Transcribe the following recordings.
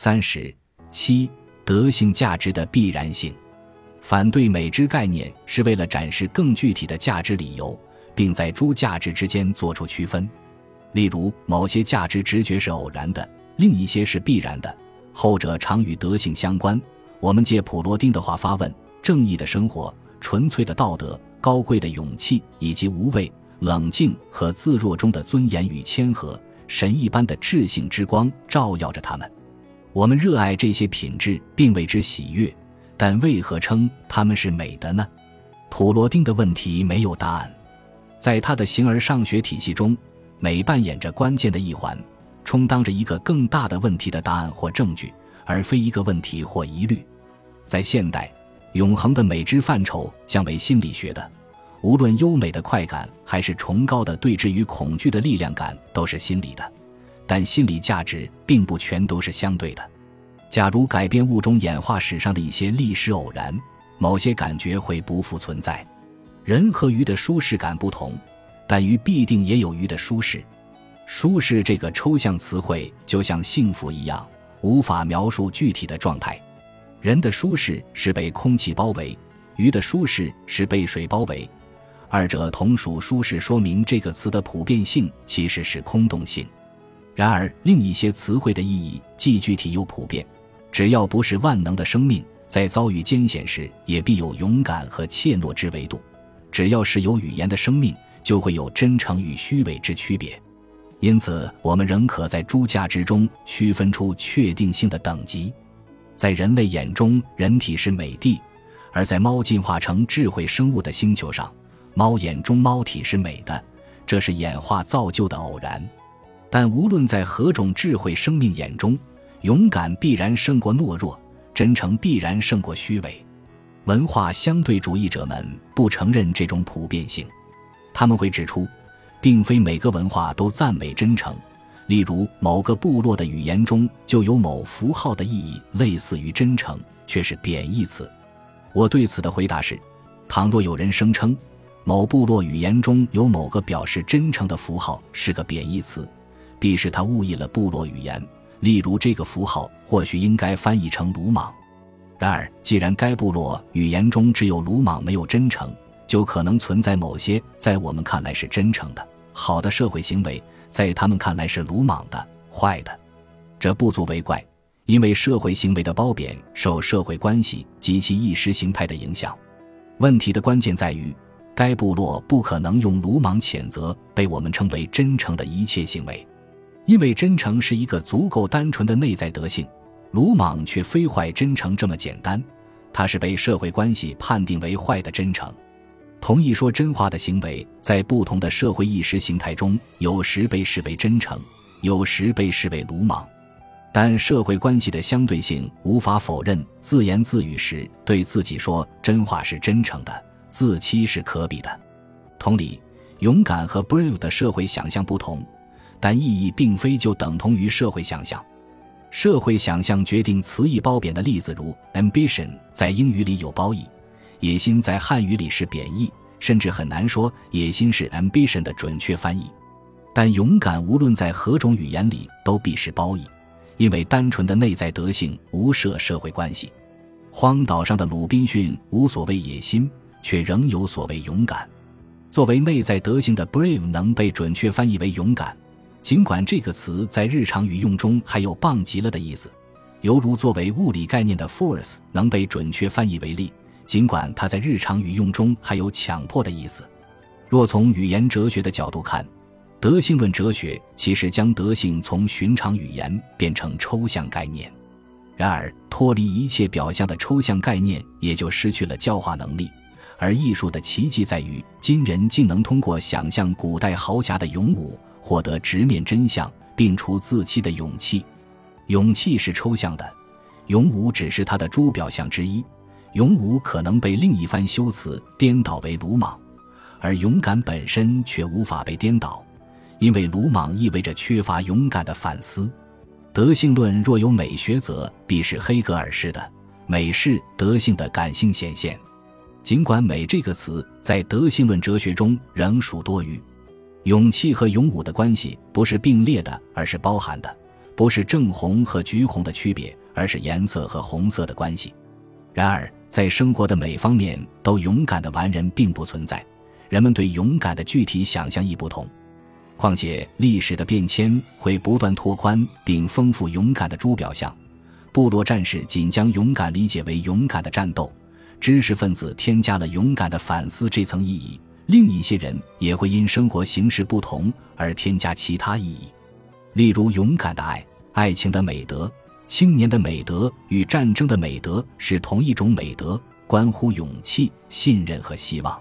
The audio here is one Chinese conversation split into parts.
三十七，德性价值的必然性。反对美之概念是为了展示更具体的价值理由，并在诸价值之间做出区分。例如，某些价值直觉是偶然的，另一些是必然的，后者常与德性相关。我们借普罗丁的话发问：正义的生活、纯粹的道德、高贵的勇气，以及无畏、冷静和自若中的尊严与谦和，神一般的智性之光照耀着他们。我们热爱这些品质，并为之喜悦，但为何称它们是美的呢？普罗丁的问题没有答案。在他的形而上学体系中，美扮演着关键的一环，充当着一个更大的问题的答案或证据。而非一个问题或疑虑，在现代，永恒的美之范畴将为心理学的。无论优美的快感还是崇高的对峙与恐惧的力量感，都是心理的。但心理价值并不全都是相对的。假如改变物种演化史上的一些历史偶然，某些感觉会不复存在。人和鱼的舒适感不同，但鱼必定也有鱼的舒适。舒适这个抽象词汇，就像幸福一样。无法描述具体的状态。人的舒适是被空气包围，鱼的舒适是被水包围，二者同属舒适，说明这个词的普遍性其实是空洞性。然而，另一些词汇的意义既具体又普遍。只要不是万能的生命，在遭遇艰险时也必有勇敢和怯懦之维度；只要是有语言的生命，就会有真诚与虚伪之区别。因此，我们仍可在诸价值中区分出确定性的等级。在人类眼中，人体是美的；而在猫进化成智慧生物的星球上，猫眼中猫体是美的。这是演化造就的偶然。但无论在何种智慧生命眼中，勇敢必然胜过懦弱，真诚必然胜过虚伪。文化相对主义者们不承认这种普遍性，他们会指出。并非每个文化都赞美真诚，例如某个部落的语言中就有某符号的意义类似于真诚，却是贬义词。我对此的回答是：倘若有人声称某部落语言中有某个表示真诚的符号是个贬义词，必是他误译了部落语言。例如，这个符号或许应该翻译成鲁莽。然而，既然该部落语言中只有鲁莽，没有真诚。就可能存在某些在我们看来是真诚的、好的社会行为，在他们看来是鲁莽的、坏的。这不足为怪，因为社会行为的褒贬受社会关系及其意识形态的影响。问题的关键在于，该部落不可能用鲁莽谴责被我们称为真诚的一切行为，因为真诚是一个足够单纯的内在德性，鲁莽却非坏真诚这么简单，它是被社会关系判定为坏的真诚。同意说真话的行为，在不同的社会意识形态中，有时被视为真诚，有时被视为鲁莽。但社会关系的相对性无法否认，自言自语时对自己说真话是真诚的，自欺是可比的。同理，勇敢和 brave 的社会想象不同，但意义并非就等同于社会想象。社会想象决定词义褒贬的例子，如 ambition 在英语里有褒义。野心在汉语里是贬义，甚至很难说野心是 ambition 的准确翻译。但勇敢无论在何种语言里都必是褒义，因为单纯的内在德性无涉社会关系。荒岛上的鲁滨逊无所谓野心，却仍有所谓勇敢。作为内在德性的 brave 能被准确翻译为勇敢，尽管这个词在日常语用中还有棒极了的意思，犹如作为物理概念的 force 能被准确翻译为力。尽管它在日常语用中还有强迫的意思，若从语言哲学的角度看，德性论哲学其实将德性从寻常语言变成抽象概念。然而，脱离一切表象的抽象概念也就失去了教化能力。而艺术的奇迹在于，今人竟能通过想象古代豪侠的勇武，获得直面真相、并除自欺的勇气。勇气是抽象的，勇武只是它的诸表象之一。勇武可能被另一番修辞颠倒为鲁莽，而勇敢本身却无法被颠倒，因为鲁莽意味着缺乏勇敢的反思。德性论若有美学，则必是黑格尔式的美是德性的感性显现。尽管“美”这个词在德性论哲学中仍属多余，勇气和勇武的关系不是并列的，而是包含的。不是正红和橘红的区别，而是颜色和红色的关系。然而，在生活的每方面都勇敢的完人并不存在，人们对勇敢的具体想象亦不同。况且，历史的变迁会不断拓宽并丰富勇敢的诸表象。部落战士仅将勇敢理解为勇敢的战斗，知识分子添加了勇敢的反思这层意义。另一些人也会因生活形式不同而添加其他意义，例如勇敢的爱、爱情的美德、青年的美德与战争的美德是同一种美德，关乎勇气、信任和希望。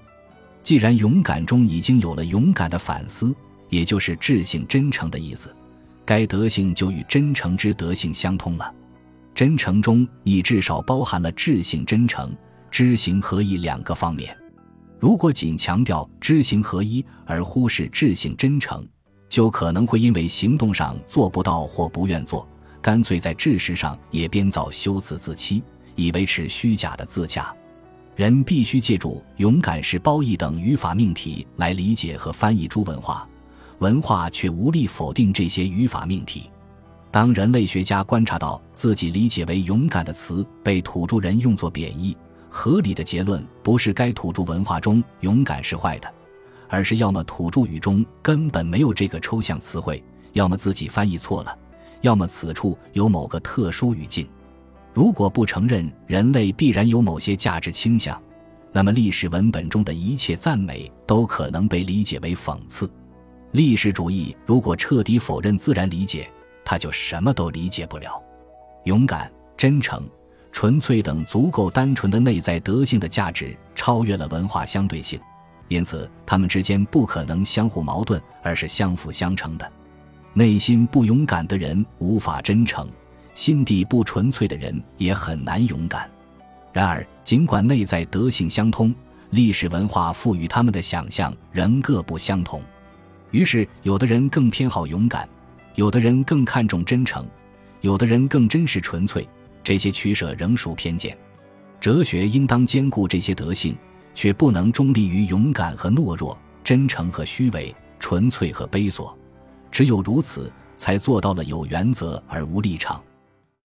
既然勇敢中已经有了勇敢的反思，也就是智性真诚的意思，该德性就与真诚之德性相通了。真诚中已至少包含了智性真诚、知行合一两个方面。如果仅强调知行合一而忽视智性真诚，就可能会因为行动上做不到或不愿做，干脆在知识上也编造修辞自欺，以维持虚假的自洽。人必须借助勇敢是褒义等语法命题来理解和翻译诸文化，文化却无力否定这些语法命题。当人类学家观察到自己理解为勇敢的词被土著人用作贬义。合理的结论不是该土著文化中勇敢是坏的，而是要么土著语中根本没有这个抽象词汇，要么自己翻译错了，要么此处有某个特殊语境。如果不承认人类必然有某些价值倾向，那么历史文本中的一切赞美都可能被理解为讽刺。历史主义如果彻底否认自然理解，他就什么都理解不了。勇敢、真诚。纯粹等足够单纯的内在德性的价值超越了文化相对性，因此他们之间不可能相互矛盾，而是相辅相成的。内心不勇敢的人无法真诚，心地不纯粹的人也很难勇敢。然而，尽管内在德性相通，历史文化赋予他们的想象仍各不相同。于是，有的人更偏好勇敢，有的人更看重真诚，有的人更珍视纯粹。这些取舍仍属偏见，哲学应当兼顾这些德性，却不能中立于勇敢和懦弱、真诚和虚伪、纯粹和卑琐。只有如此，才做到了有原则而无立场。